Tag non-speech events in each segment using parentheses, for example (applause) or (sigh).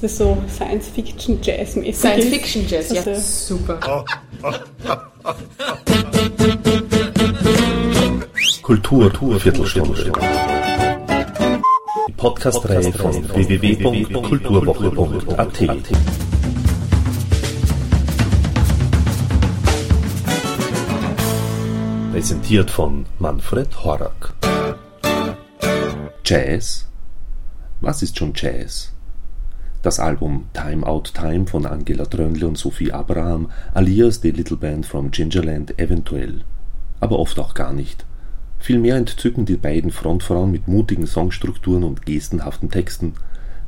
Das ist so Science-Fiction-Jazz-mäßig. Science-Fiction-Jazz, ja, super. Kultur, Viertelstunde. Die Podcast-Reihe von www.kulturwoche.at. Präsentiert von Manfred Horak. Jazz? Was ist schon Jazz? Das Album Time Out Time von Angela Trönle und Sophie Abraham alias The Little Band from Gingerland eventuell. Aber oft auch gar nicht. Vielmehr entzücken die beiden Frontfrauen mit mutigen Songstrukturen und gestenhaften Texten,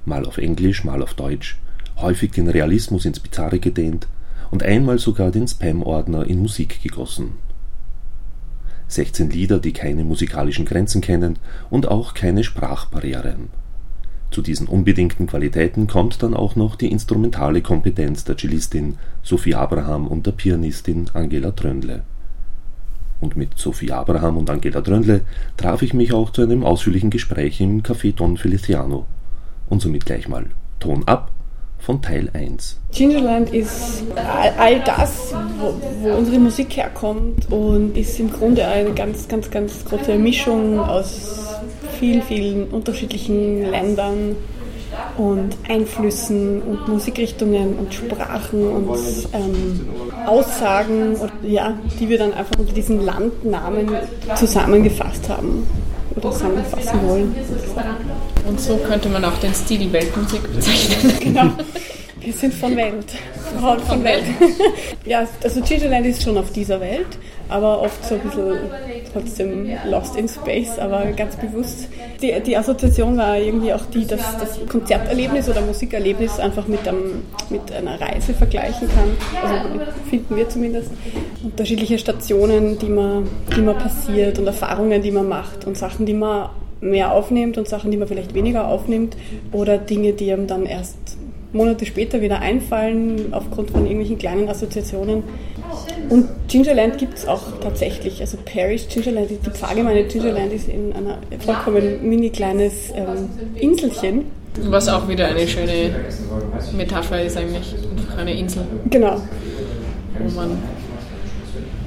mal auf Englisch, mal auf Deutsch, häufig den Realismus ins Bizarre gedehnt und einmal sogar den Spam-Ordner in Musik gegossen. 16 Lieder, die keine musikalischen Grenzen kennen und auch keine Sprachbarrieren. Zu diesen unbedingten Qualitäten kommt dann auch noch die instrumentale Kompetenz der Cellistin Sophie Abraham und der Pianistin Angela Trönle. Und mit Sophie Abraham und Angela Trönle traf ich mich auch zu einem ausführlichen Gespräch im Café Don Feliciano. Und somit gleich mal Ton ab von Teil 1. Gingerland ist all das, wo, wo, unsere Musik herkommt und ist im Grunde eine ganz, ganz, ganz große Mischung aus vielen, vielen unterschiedlichen Ländern und Einflüssen und Musikrichtungen und Sprachen und ähm, Aussagen, ja, die wir dann einfach unter diesen Landnamen zusammengefasst haben oder zusammenfassen wollen. Und so könnte man auch den Stil Weltmusik bezeichnen. (laughs) genau. Wir sind von Welt. Frauen von Welt. (laughs) ja, also Gingerland ist schon auf dieser Welt, aber oft so ein bisschen trotzdem lost in space, aber ganz bewusst. Die, die Assoziation war irgendwie auch die, dass das Konzerterlebnis oder Musikerlebnis einfach mit, einem, mit einer Reise vergleichen kann. Also finden wir zumindest. Unterschiedliche Stationen, die man, die man passiert und Erfahrungen, die man macht und Sachen, die man mehr aufnimmt und Sachen, die man vielleicht weniger aufnimmt oder Dinge, die einem dann erst Monate später wieder einfallen aufgrund von irgendwelchen kleinen Assoziationen. Und Gingerland gibt es auch tatsächlich. Also Parish Gingerland, die Pfarrgemeinde Gingerland ist in einer vollkommen mini kleines ähm, Inselchen. Was auch wieder eine schöne Metapher ist eigentlich, einfach eine Insel. Genau. Wo man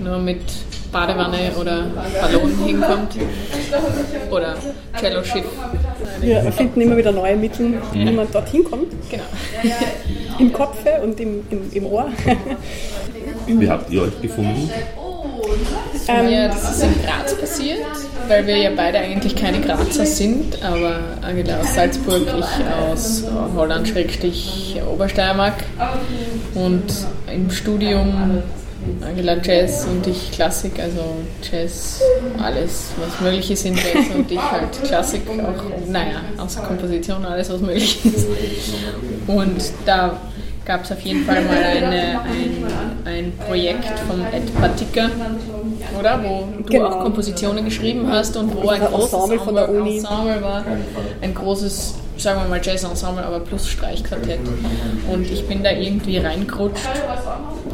nur mit Badewanne oder Ballon hinkommt. Oder Cello-Schiff. Wir finden immer wieder neue Mittel, wie man dorthin kommt. Genau. Im Kopfe und im, im, im Ohr. Wie habt ihr euch gefunden? Ähm, ja, das ist in Graz passiert, weil wir ja beide eigentlich keine Grazer sind, aber Angela aus Salzburg, ich aus Holland-Obersteiermark. Und im Studium Angela Jazz und ich Klassik, also Jazz, alles, was möglich ist in Jazz und ich halt Klassik auch, naja, außer Komposition, alles, was möglich ist. Und da gab es auf jeden Fall mal eine, ein, ein Projekt vom Ed Patika, oder? Wo du genau. auch Kompositionen geschrieben hast und wo ein großes Ensemble, von der Uni. Ensemble war, ein großes sagen wir mal Jazz-Ensemble, aber plus Streichquartett. Und ich bin da irgendwie reingerutscht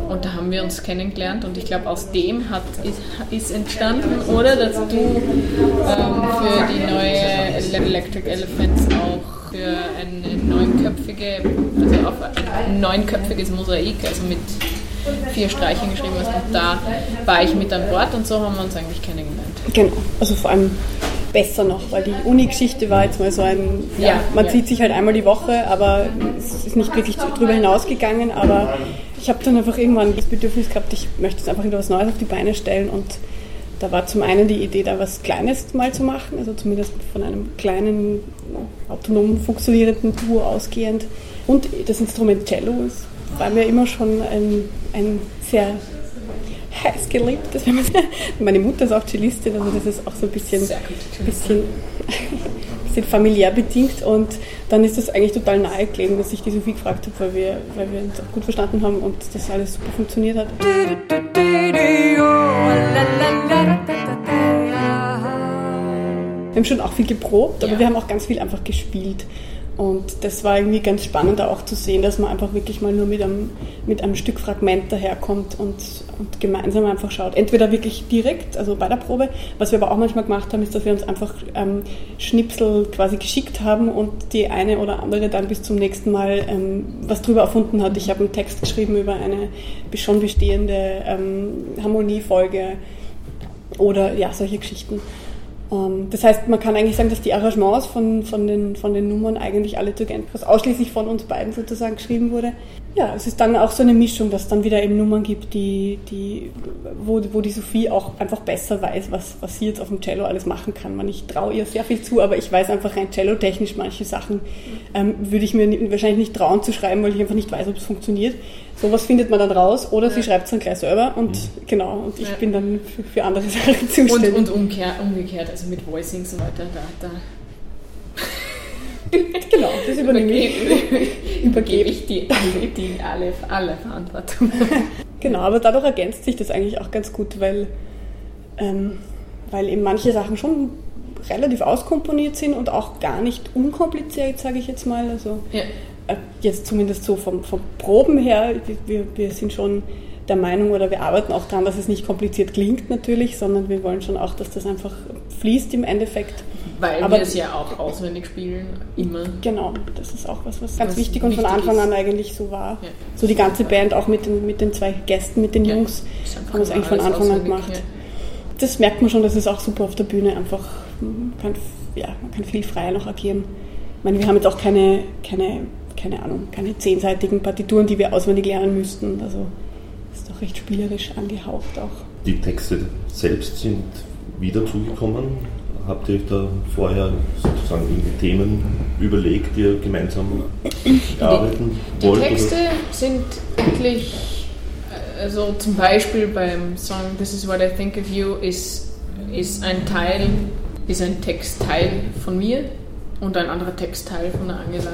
und da haben wir uns kennengelernt und ich glaube, aus dem hat, ist, ist entstanden, oder? Dass du ähm, für die neue Electric Elephants auch für eine neunköpfige, also auf ein neunköpfiges Mosaik, also mit vier Streichen geschrieben hast und da war ich mit an Bord und so haben wir uns eigentlich kennengelernt. Genau, also vor allem besser noch, weil die Uni-Geschichte war jetzt mal so ein, ja, ja man ja. sieht sich halt einmal die Woche, aber es ist nicht wirklich drüber hinausgegangen, aber ich habe dann einfach irgendwann das Bedürfnis gehabt, ich möchte jetzt einfach wieder was Neues auf die Beine stellen und da war zum einen die Idee, da was Kleines mal zu machen, also zumindest von einem kleinen, autonom funktionierenden Duo ausgehend. Und das Instrument Cello ist, war mir immer schon ein, ein sehr heiß geliebt. Das (laughs) Meine Mutter ist auch Cellistin, also das ist auch so ein bisschen, bisschen, (laughs) bisschen familiär bedingt. Und dann ist das eigentlich total nahegelegen, dass ich die Sophie gefragt habe, weil wir, weil wir uns auch gut verstanden haben und das alles super funktioniert hat. Wir haben schon auch viel geprobt, aber ja. wir haben auch ganz viel einfach gespielt. Und das war irgendwie ganz spannend auch zu sehen, dass man einfach wirklich mal nur mit einem, mit einem Stück Fragment daherkommt und, und gemeinsam einfach schaut. Entweder wirklich direkt, also bei der Probe. Was wir aber auch manchmal gemacht haben, ist, dass wir uns einfach ähm, Schnipsel quasi geschickt haben und die eine oder andere dann bis zum nächsten Mal ähm, was drüber erfunden hat. Ich habe einen Text geschrieben über eine schon bestehende ähm, Harmoniefolge oder ja, solche Geschichten. Ähm, das heißt, man kann eigentlich sagen, dass die Arrangements von, von, den, von den Nummern eigentlich alle zu Genfers ausschließlich von uns beiden sozusagen geschrieben wurde. Ja, es ist dann auch so eine Mischung, dass es dann wieder eben Nummern gibt, die, die, wo, wo die Sophie auch einfach besser weiß, was, was sie jetzt auf dem Cello alles machen kann. Man, ich traue ihr sehr viel zu, aber ich weiß einfach rein cello-technisch manche Sachen ähm, würde ich mir wahrscheinlich nicht trauen zu schreiben, weil ich einfach nicht weiß, ob es funktioniert. Sowas findet man dann raus oder ja. sie schreibt es dann gleich selber und mhm. genau, und ich ja. bin dann für, für, andere Sachen (laughs) zuständig. Und, und umkehr, umgekehrt, also mit Voicing und so weiter, da, da. (laughs) genau, das übernehme ich. Übergebe ich die, die alle, alle Verantwortung. (laughs) genau, aber dadurch ergänzt sich das eigentlich auch ganz gut, weil, ähm, weil eben manche Sachen schon relativ auskomponiert sind und auch gar nicht unkompliziert, sage ich jetzt mal. Also ja. Äh, jetzt zumindest so vom, vom Proben her, wir, wir sind schon der Meinung oder wir arbeiten auch daran, dass es nicht kompliziert klingt natürlich, sondern wir wollen schon auch, dass das einfach fließt im Endeffekt. Weil Aber wir es ja auch auswendig spielen, immer. Genau, das ist auch was, was ganz was wichtig und von Anfang ist. an eigentlich so war. Ja. So die ganze Band, auch mit den, mit den zwei Gästen, mit den ja. Jungs, haben wir es eigentlich von Anfang an gemacht. Ja. Das merkt man schon, das ist auch super auf der Bühne, einfach, man kann, ja, man kann viel freier noch agieren. Ich meine, wir haben jetzt auch keine, keine keine Ahnung, keine zehnseitigen Partituren, die wir auswendig lernen müssten. Also ist doch recht spielerisch angehaucht auch. Die Texte selbst sind wieder zugekommen. Habt ihr euch da vorher sozusagen irgendwie Themen überlegt, die ihr gemeinsam erarbeiten die, wollt? Die Texte oder? sind wirklich, also zum Beispiel beim Song This is what I think of you ist, ist ein Teil, ist ein Textteil von mir und ein anderer Textteil von der Angela.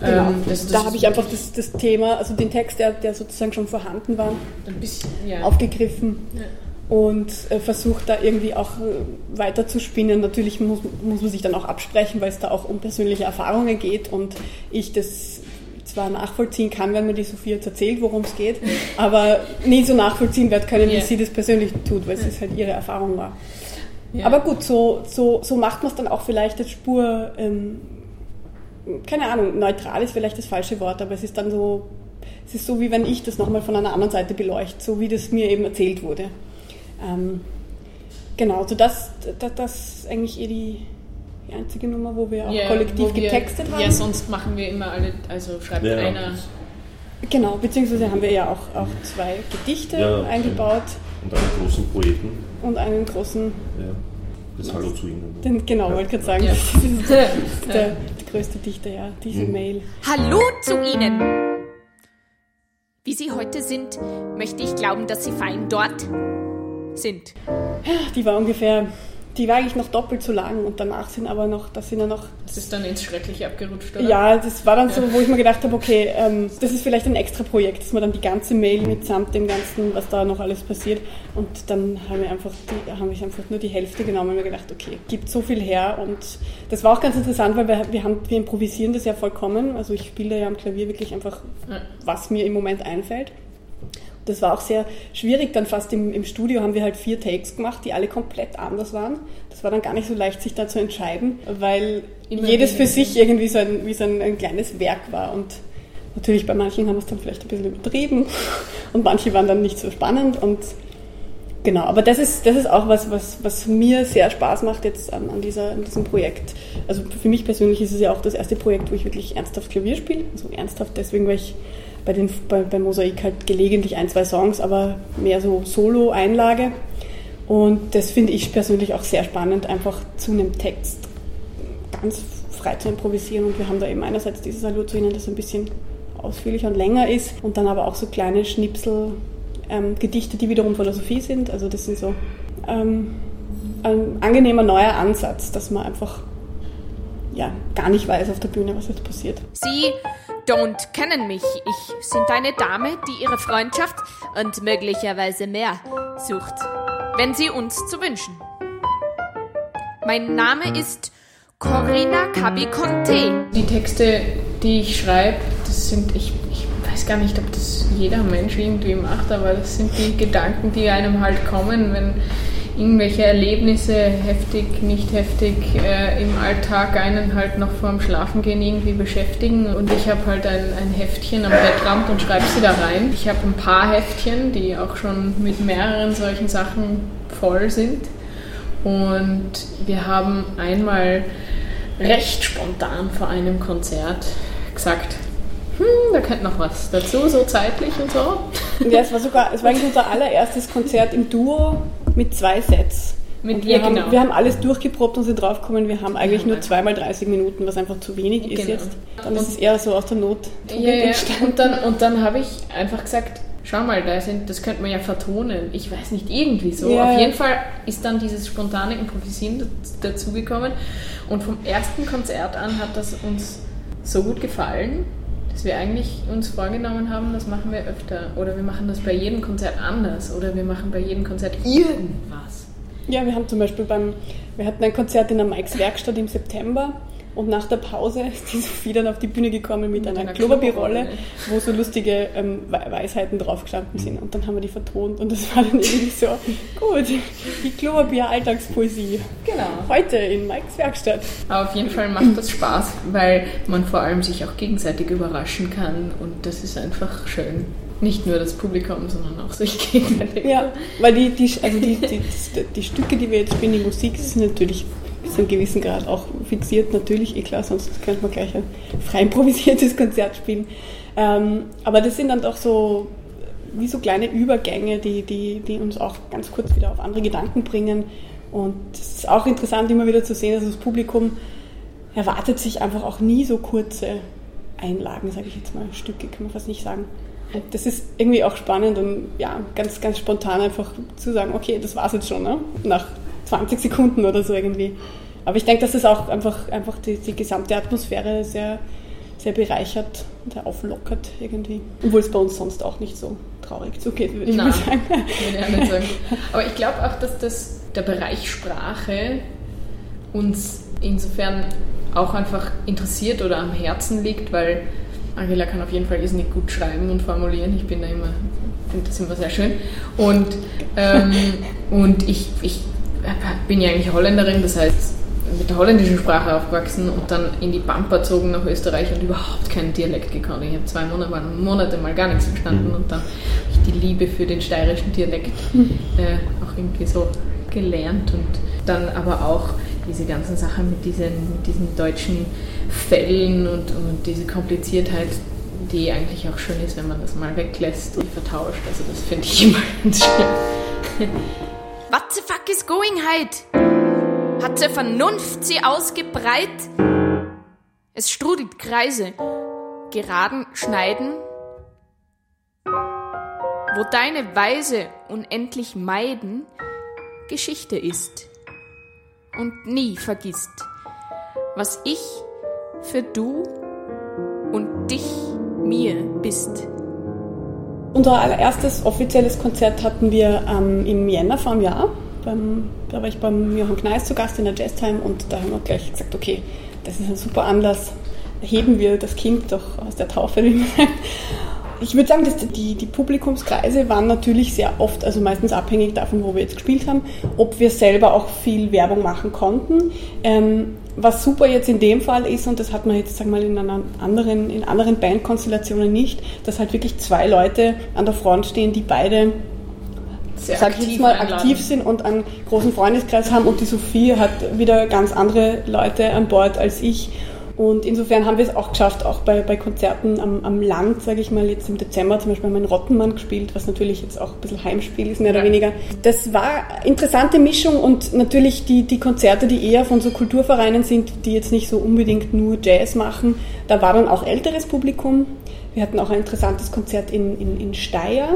Genau. Ähm, das, das da habe ich einfach das, das, Thema, also den Text, der, der sozusagen schon vorhanden war, bisschen, ja. aufgegriffen ja. Und äh, versucht da irgendwie auch äh, weiter zu spinnen. Natürlich muss, muss man sich dann auch absprechen, weil es da auch um persönliche Erfahrungen geht und ich das zwar nachvollziehen kann, wenn mir die Sophie jetzt erzählt, worum es geht, (laughs) aber nie so nachvollziehen wird können, wie yeah. sie das persönlich tut, weil es halt ihre Erfahrung war. Ja. Aber gut, so, so, so macht man es dann auch vielleicht als Spur ähm, keine Ahnung, neutral ist vielleicht das falsche Wort, aber es ist dann so, es ist so, wie wenn ich das nochmal von einer anderen Seite beleuchte, so wie das mir eben erzählt wurde. Ähm, genau, so das, das, das ist eigentlich eh die, die einzige Nummer, wo wir auch yeah, kollektiv wir, getextet haben. Ja, sonst machen wir immer alle, also schreibt ja. einer. Genau, beziehungsweise haben wir ja auch, auch zwei Gedichte ja, eingebaut. Und einen großen Poeten. Und einen großen. Ja das Hallo zu Ihnen. Den, genau, ja. wollte gerade sagen, ja. das ist (laughs) der, der, größte Dichter, ja, diese mhm. Mail. Hallo zu Ihnen! Wie Sie heute sind, möchte ich glauben, dass Sie fein dort sind. Die war ungefähr die war eigentlich noch doppelt so lang und danach sind aber noch, das sind ja noch. Das ist dann ins Schreckliche abgerutscht, oder? Ja, das war dann so, wo ich mir gedacht habe, okay, ähm, das ist vielleicht ein extra Projekt, dass man dann die ganze Mail mitsamt dem Ganzen, was da noch alles passiert. Und dann haben wir einfach, die, haben wir einfach nur die Hälfte genommen und mir gedacht, okay, gibt so viel her. Und das war auch ganz interessant, weil wir, wir, haben, wir improvisieren das ja vollkommen. Also ich spiele ja am Klavier wirklich einfach, was mir im Moment einfällt. Das war auch sehr schwierig, dann fast im, im Studio haben wir halt vier Takes gemacht, die alle komplett anders waren. Das war dann gar nicht so leicht, sich da zu entscheiden, weil Immer jedes für sich irgendwie so ein, wie so ein, ein kleines Werk war. Und natürlich bei manchen haben wir es dann vielleicht ein bisschen übertrieben (laughs) und manche waren dann nicht so spannend und genau, aber das ist, das ist auch was, was, was mir sehr Spaß macht jetzt an, an, dieser, an diesem Projekt. Also für mich persönlich ist es ja auch das erste Projekt, wo ich wirklich ernsthaft Klavier spiele. Also ernsthaft deswegen, weil ich bei, den, bei, bei Mosaik halt gelegentlich ein, zwei Songs, aber mehr so Solo-Einlage. Und das finde ich persönlich auch sehr spannend, einfach zu einem Text ganz frei zu improvisieren. Und wir haben da eben einerseits dieses Hallo zu Ihnen, das ein bisschen ausführlicher und länger ist, und dann aber auch so kleine Schnipsel, ähm, Gedichte, die wiederum von der Sophie sind. Also das sind so ähm, ein angenehmer neuer Ansatz, dass man einfach ja, gar nicht weiß auf der Bühne, was jetzt passiert. Sie don't kennen mich. Ich sind eine Dame, die ihre Freundschaft und möglicherweise mehr sucht, wenn sie uns zu wünschen. Mein Name ist Corinna Cabiconte. Die Texte, die ich schreibe, das sind, ich, ich weiß gar nicht, ob das jeder Mensch irgendwie macht, aber das sind die Gedanken, die einem halt kommen, wenn irgendwelche Erlebnisse, heftig, nicht heftig, äh, im Alltag einen halt noch vorm Schlafengehen irgendwie beschäftigen. Und ich habe halt ein, ein Heftchen am Bettrand und schreibe sie da rein. Ich habe ein paar Heftchen, die auch schon mit mehreren solchen Sachen voll sind. Und wir haben einmal recht spontan vor einem Konzert gesagt, hm, da könnte noch was dazu, so zeitlich und so. Ja, es war sogar, es war eigentlich unser allererstes Konzert im Duo mit zwei Sets. Mit, wir, ja, haben, genau. wir haben alles durchgeprobt und sind draufgekommen, wir haben eigentlich haben nur zweimal 30 Minuten, was einfach zu wenig ist Genau. jetzt. Dann ist es eher so aus der Not Ja, ja. entstanden. Und dann, und dann habe ich einfach gesagt, schau mal, da sind, das könnte man ja vertonen. Ich weiß nicht, irgendwie so. Ja, Auf ja. jeden Fall ist dann dieses spontane Improvisieren daz- dazugekommen. Und vom ersten Konzert an hat das uns so gut gefallen, dass wir eigentlich uns vorgenommen haben, das machen wir öfter. Oder wir machen das bei jedem Konzert anders. Oder wir machen bei jedem Konzert irgendwas. Ja, wir haben zum Beispiel beim, wir hatten ein Konzert in der Mikes Werkstatt im September und nach der Pause (laughs) ist die Sophie dann auf die Bühne gekommen mit, einer einer Klopapierrolle, Klopapierrolle. wo so lustige ähm, We- Weisheiten draufgestanden sind und dann haben wir die vertont und das war dann (laughs) irgendwie so, gut, die Klopapier-Alltagspoesie. Genau. Heute in Mikes Werkstatt. Aber auf jeden Fall macht das Spaß, weil man vor allem sich auch gegenseitig überraschen kann und das ist einfach schön. Nicht nur das Publikum, sondern auch sich gegenseitig. Ja, weil die, die, also die, die, die, Stücke, die wir jetzt spielen, die Musik, sind natürlich bis zu einem gewissen Grad auch fixiert, natürlich, eh klar, sonst könnte man gleich ein frei improvisiertes (laughs) Konzert spielen. Ähm, aber das sind dann doch so wie so kleine Übergänge, die, die, die uns auch ganz kurz wieder auf andere Gedanken bringen. Und es ist auch interessant, immer wieder zu sehen, dass das Publikum erwartet sich einfach auch nie so kurze Einlagen, sage ich jetzt mal, Stücke, kann man fast nicht sagen. Und das ist irgendwie auch spannend und ja, ganz, ganz spontan einfach zu sagen, okay, das war's jetzt schon, ne? nach 20 Sekunden oder so irgendwie. Aber ich denke, dass das auch einfach, einfach die, die gesamte Atmosphäre sehr, sehr bereichert und sehr auflockert irgendwie. Obwohl es bei uns sonst auch nicht so traurig zugeht, würde ich Nein. mal sagen. Würde ich auch nicht sagen. Aber ich glaube auch, dass das, der Bereich Sprache uns insofern auch einfach interessiert oder am Herzen liegt, weil Angela kann auf jeden Fall irrsinnig gut schreiben und formulieren. Ich bin da immer, finde das immer sehr schön. Und, ähm, und ich, ich bin ja eigentlich Holländerin, das heißt mit der holländischen Sprache aufgewachsen und dann in die Pampa gezogen nach Österreich und überhaupt keinen Dialekt gekannt. Ich habe zwei Monate mal, Monate mal gar nichts verstanden und dann habe ich die Liebe für den steirischen Dialekt (laughs) äh, auch irgendwie so gelernt und dann aber auch diese ganzen Sachen mit diesen, mit diesen deutschen Fällen und, und diese Kompliziertheit, die eigentlich auch schön ist, wenn man das mal weglässt und vertauscht. Also das finde ich (laughs) immer ganz schön. What the fuck is going heit? Hat der Vernunft sie ausgebreit? Es strudelt Kreise, geraden Schneiden, wo deine Weise unendlich meiden Geschichte ist und nie vergisst, was ich für du und dich mir bist. Unser allererstes offizielles Konzert hatten wir ähm, im Jänner vor einem Jahr. Beim, da war ich beim Johann Kneis zu Gast in der Jazztime und da haben wir gleich gesagt, okay, das ist ein super Anlass, heben wir das Kind doch aus der Taufe, wie man sagt. Ich würde sagen, dass die, die Publikumskreise waren natürlich sehr oft, also meistens abhängig davon, wo wir jetzt gespielt haben, ob wir selber auch viel Werbung machen konnten. Ähm, was super jetzt in dem Fall ist, und das hat man jetzt, sagen wir mal, in, einer anderen, in anderen Bandkonstellationen nicht, dass halt wirklich zwei Leute an der Front stehen, die beide sag ich jetzt mal, einladen. aktiv sind und einen großen Freundeskreis haben und die Sophie hat wieder ganz andere Leute an Bord als ich. Und insofern haben wir es auch geschafft, auch bei, bei Konzerten am, am Land, sage ich mal, jetzt im Dezember zum Beispiel haben wir in Rottenmann gespielt, was natürlich jetzt auch ein bisschen Heimspiel ist, mehr oder Ja. weniger. Das war eine interessante Mischung und natürlich die, die Konzerte, die eher von so Kulturvereinen sind, die jetzt nicht so unbedingt nur Jazz machen, da war dann auch älteres Publikum. Wir hatten auch ein interessantes Konzert in, in, in Steyr,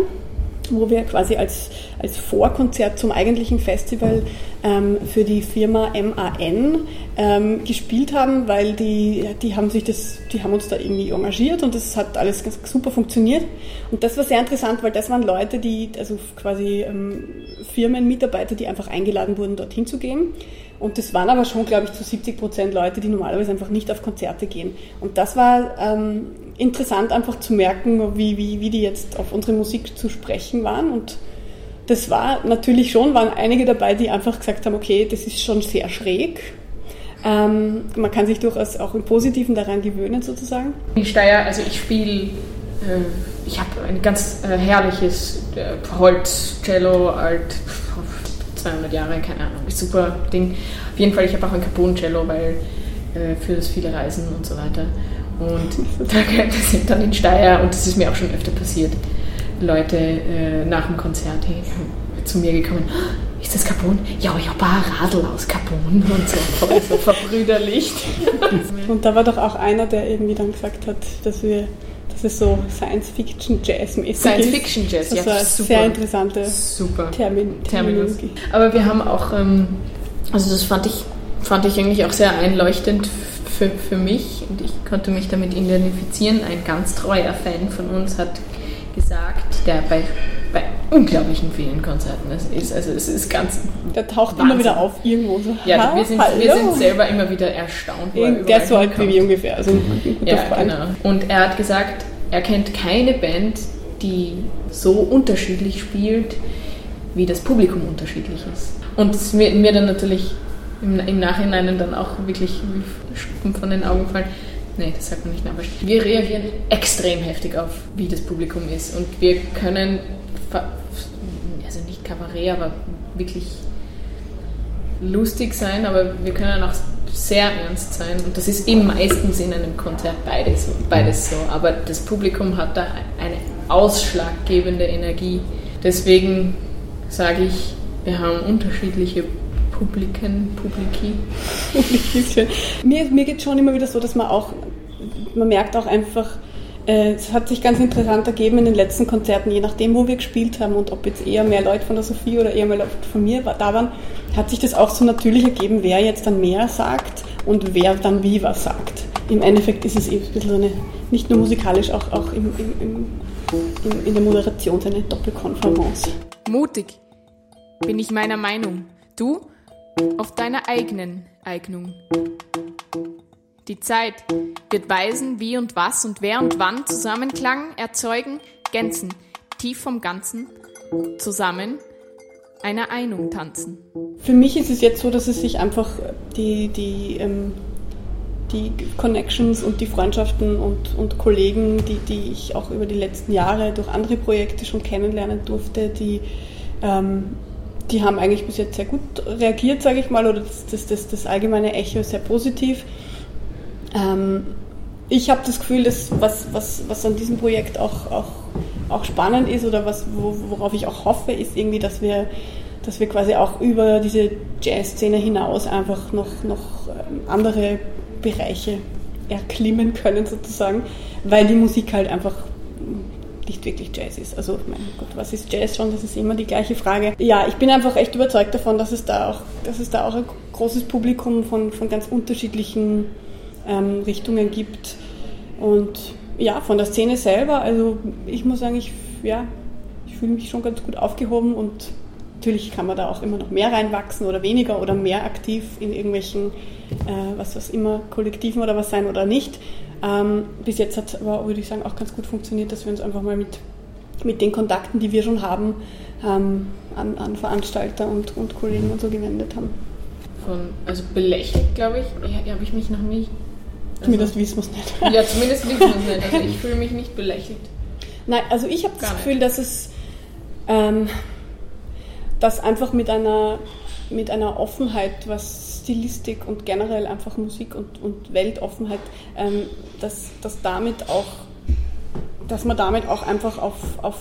wo wir quasi als, als Vorkonzert zum eigentlichen Festival ähm, für die Firma MAN ähm, gespielt haben, weil die, die haben sich das, die haben uns da irgendwie engagiert und das hat alles ganz super funktioniert. Und das war sehr interessant, weil das waren Leute, die, also quasi ähm, Firmenmitarbeiter, die einfach eingeladen wurden, dorthin zu gehen. Und das waren aber schon, glaube ich, zu 70 Prozent Leute, die normalerweise einfach nicht auf Konzerte gehen. Und das war ähm, interessant, einfach zu merken, wie, wie, wie die jetzt auf unsere Musik zu sprechen waren. Und das war natürlich schon, waren einige dabei, die einfach gesagt haben, okay, das ist schon sehr schräg. Ähm, man kann sich durchaus auch im Positiven daran gewöhnen, sozusagen. In Steyr, also ich spiele, äh, ich habe ein ganz äh, herrliches äh, Holz-Cello, alt 200 Jahre, keine Ahnung, super Ding. Auf jeden Fall, ich habe auch ein Carbon-Cello, weil äh, für das viele Reisen und so weiter. Und (laughs) da sind dann in Steyr, und das ist mir auch schon öfter passiert, Leute äh, nach dem Konzert hey, zu mir gekommen, oh, ist das Carbon? Ja, ich habe ein Radl aus Carbon (laughs) und so (laughs) verbrüderlicht. und da war doch auch einer, der irgendwie dann gesagt hat, dass wir dass es so Science-Fiction-Jazz-mäßig ist. Science-Fiction-Jazz, ja, super. sehr interessante super. Termin Terminologie. Aber wir haben auch, ähm, also das fand ich, fand ich eigentlich auch sehr einleuchtend für, für mich und ich konnte mich damit identifizieren. Ein ganz treuer Fan von uns hat gesagt, der bei unglaublichen vielen Konzerten ist. Also es ist ganz. Der taucht Wahnsinn. immer wieder auf irgendwo so. Ja, wir sind, wir sind selber immer wieder erstaunt. Der ist so alt wie wir ungefähr. Also ja, Freund. genau. Und er hat gesagt, er kennt keine Band, die so unterschiedlich spielt, wie das Publikum unterschiedlich ist. Und es mir, mir dann natürlich im, im Nachhinein dann auch wirklich wie von den Augen fallen Nee, das sagt man nicht, aber wir reagieren extrem heftig auf, wie das Publikum ist. Und wir können, also nicht Kabarett, aber wirklich lustig sein, aber wir können auch sehr ernst sein. Und das ist eben meistens in einem Konzert beides, beides so. Aber das Publikum hat da eine ausschlaggebende Energie. Deswegen sage ich, wir haben unterschiedliche Publiken, Publiki. (laughs) mir, mir geht es schon immer wieder so, dass man auch, man merkt auch einfach, äh, es hat sich ganz interessant ergeben in den letzten Konzerten, je nachdem, wo wir gespielt haben und ob jetzt eher mehr Leute von der Sophie oder eher mehr Leute von mir da waren, hat sich das auch so natürlich ergeben, wer jetzt dann mehr sagt und wer dann wie was sagt. Im Endeffekt ist es eben ein bisschen eine, nicht nur musikalisch, auch, auch im, im, im, in der Moderation eine Doppelkonferenz. Mutig bin ich meiner Meinung. Du auf deiner eigenen Eignung. Die Zeit wird weisen, wie und was und wer und wann Zusammenklang erzeugen, Gänzen, tief vom Ganzen, zusammen einer Einung tanzen. Für mich ist es jetzt so, dass es sich einfach die, die, ähm, die Connections und die Freundschaften und, und Kollegen, die, die ich auch über die letzten Jahre durch andere Projekte schon kennenlernen durfte, die ähm, die haben eigentlich bis jetzt sehr gut reagiert, sage ich mal, oder das, das, das, das allgemeine Echo ist sehr positiv. Ähm, ich habe das Gefühl, dass was, was, was an diesem Projekt auch, auch, auch spannend ist oder was, worauf ich auch hoffe, ist irgendwie, dass wir, dass wir quasi auch über diese Jazz-Szene hinaus einfach noch, noch ähm, andere Bereiche erklimmen können sozusagen, weil die Musik halt einfach nicht wirklich Jazz ist. Also, mein Gott, was ist Jazz schon? Das ist immer die gleiche Frage. Ja, ich bin einfach echt überzeugt davon, dass es da auch, dass es da auch ein großes Publikum von, von ganz unterschiedlichen ähm, Richtungen gibt. Und ja, von der Szene selber, also ich muss sagen, ich, ja, ich fühle mich schon ganz gut aufgehoben und natürlich kann man da auch immer noch mehr reinwachsen oder weniger oder mehr aktiv in irgendwelchen, äh, was was immer, Kollektiven oder was sein oder nicht. Ähm, bis jetzt hat aber, würde ich sagen, auch ganz gut funktioniert, dass wir uns einfach mal mit, mit den Kontakten, die wir schon haben, ähm, an, an, Veranstalter und, und Kollegen und so gewendet haben. Von, also belächelt, glaube ich, habe ich mich noch nicht. Zumindest wissen wir es nicht. Ja, (laughs) zumindest wissen wir es nicht. Also ich fühle mich nicht belächelt. Nein, also ich habe das Gefühl, dass es ähm, dass einfach mit einer, mit einer Offenheit, was Stilistik und generell einfach Musik und, und Weltoffenheit, ähm, dass, dass damit auch, dass man damit auch einfach auf, auf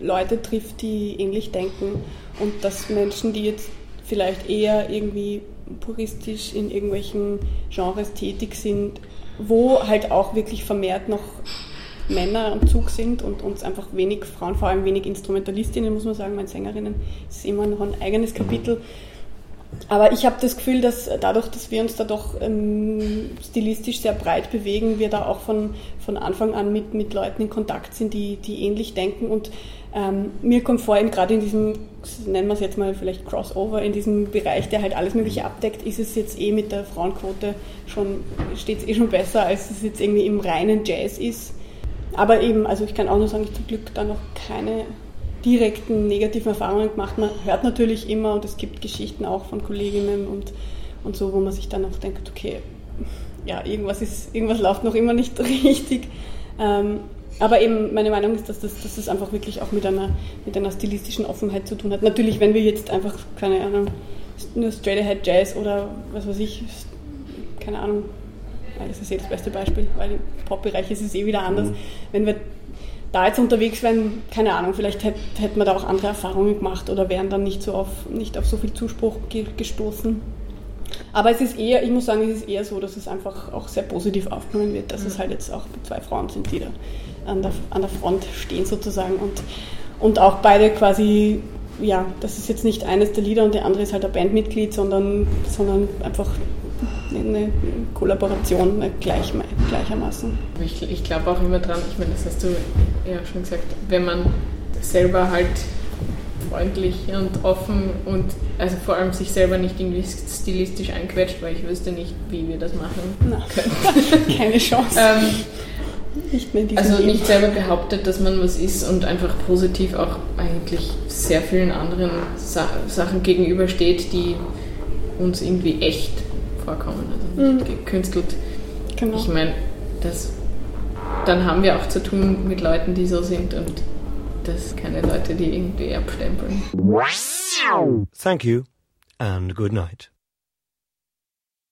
Leute trifft, die ähnlich denken und dass Menschen, die jetzt vielleicht eher irgendwie puristisch in irgendwelchen Genres tätig sind, wo halt auch wirklich vermehrt noch Männer am Zug sind und uns einfach wenig Frauen, vor allem wenig Instrumentalistinnen, muss man sagen, meine Sängerinnen, ist immer noch ein eigenes Kapitel Aber ich habe das Gefühl, dass dadurch, dass wir uns da doch ähm, stilistisch sehr breit bewegen, wir da auch von, von Anfang an mit, mit Leuten in Kontakt sind, die, die ähnlich denken. Und ähm, mir kommt vor, gerade in diesem, nennen wir es jetzt mal vielleicht Crossover, in diesem Bereich, der halt alles Mögliche abdeckt, ist es jetzt eh mit der Frauenquote schon, steht es eh schon besser, als es jetzt irgendwie im reinen Jazz ist. Aber eben, also ich kann auch nur sagen, ich zum Glück da noch keine direkten negativen Erfahrungen gemacht. Man hört natürlich immer und es gibt Geschichten auch von Kolleginnen und, und so, wo man sich dann auch denkt, okay, ja, irgendwas, ist, irgendwas läuft noch immer nicht (laughs) richtig. Ähm, aber eben meine Meinung ist, dass das, dass das einfach wirklich auch mit einer, mit einer stilistischen Offenheit zu tun hat. Natürlich, wenn wir jetzt einfach, keine Ahnung, nur Straight Ahead Jazz oder was weiß ich, keine Ahnung, das ist eh das beste Beispiel, weil im Pop-Bereich ist es eh wieder anders. Mhm. Wenn wir da jetzt unterwegs wären, keine Ahnung, vielleicht hätte, hätte man da auch andere Erfahrungen gemacht oder wären dann nicht so auf, nicht auf so viel Zuspruch ge gestoßen. Aber es ist eher, ich muss sagen, es ist eher so, dass es einfach auch sehr positiv aufgenommen wird, dass mhm. es halt jetzt auch zwei Frauen sind, die da an der, an der Front stehen sozusagen und, und auch beide quasi, ja, das ist jetzt nicht eines der Lieder und der andere ist halt ein Bandmitglied, sondern, sondern einfach eine Kollaboration gleich, gleichermaßen. Ich, ich glaube auch immer dran, ich meine, das hast du ja schon gesagt, wenn man selber halt freundlich und offen und also vor allem sich selber nicht irgendwie stilistisch einquetscht, weil ich wüsste nicht, wie wir das machen Na, können. (laughs) Keine Chance. ähm, nicht mehr also Leben. nicht selber behauptet, dass man was ist und einfach positiv auch eigentlich sehr vielen anderen Sa Sachen gegenübersteht, die uns irgendwie echt vorkommen, also nicht mhm. gekünstelt. Genau. Ich meine, das, dann haben wir auch zu tun mit Leuten, die so sind und das keine Leute, die irgendwie abstempeln. Thank you and good night.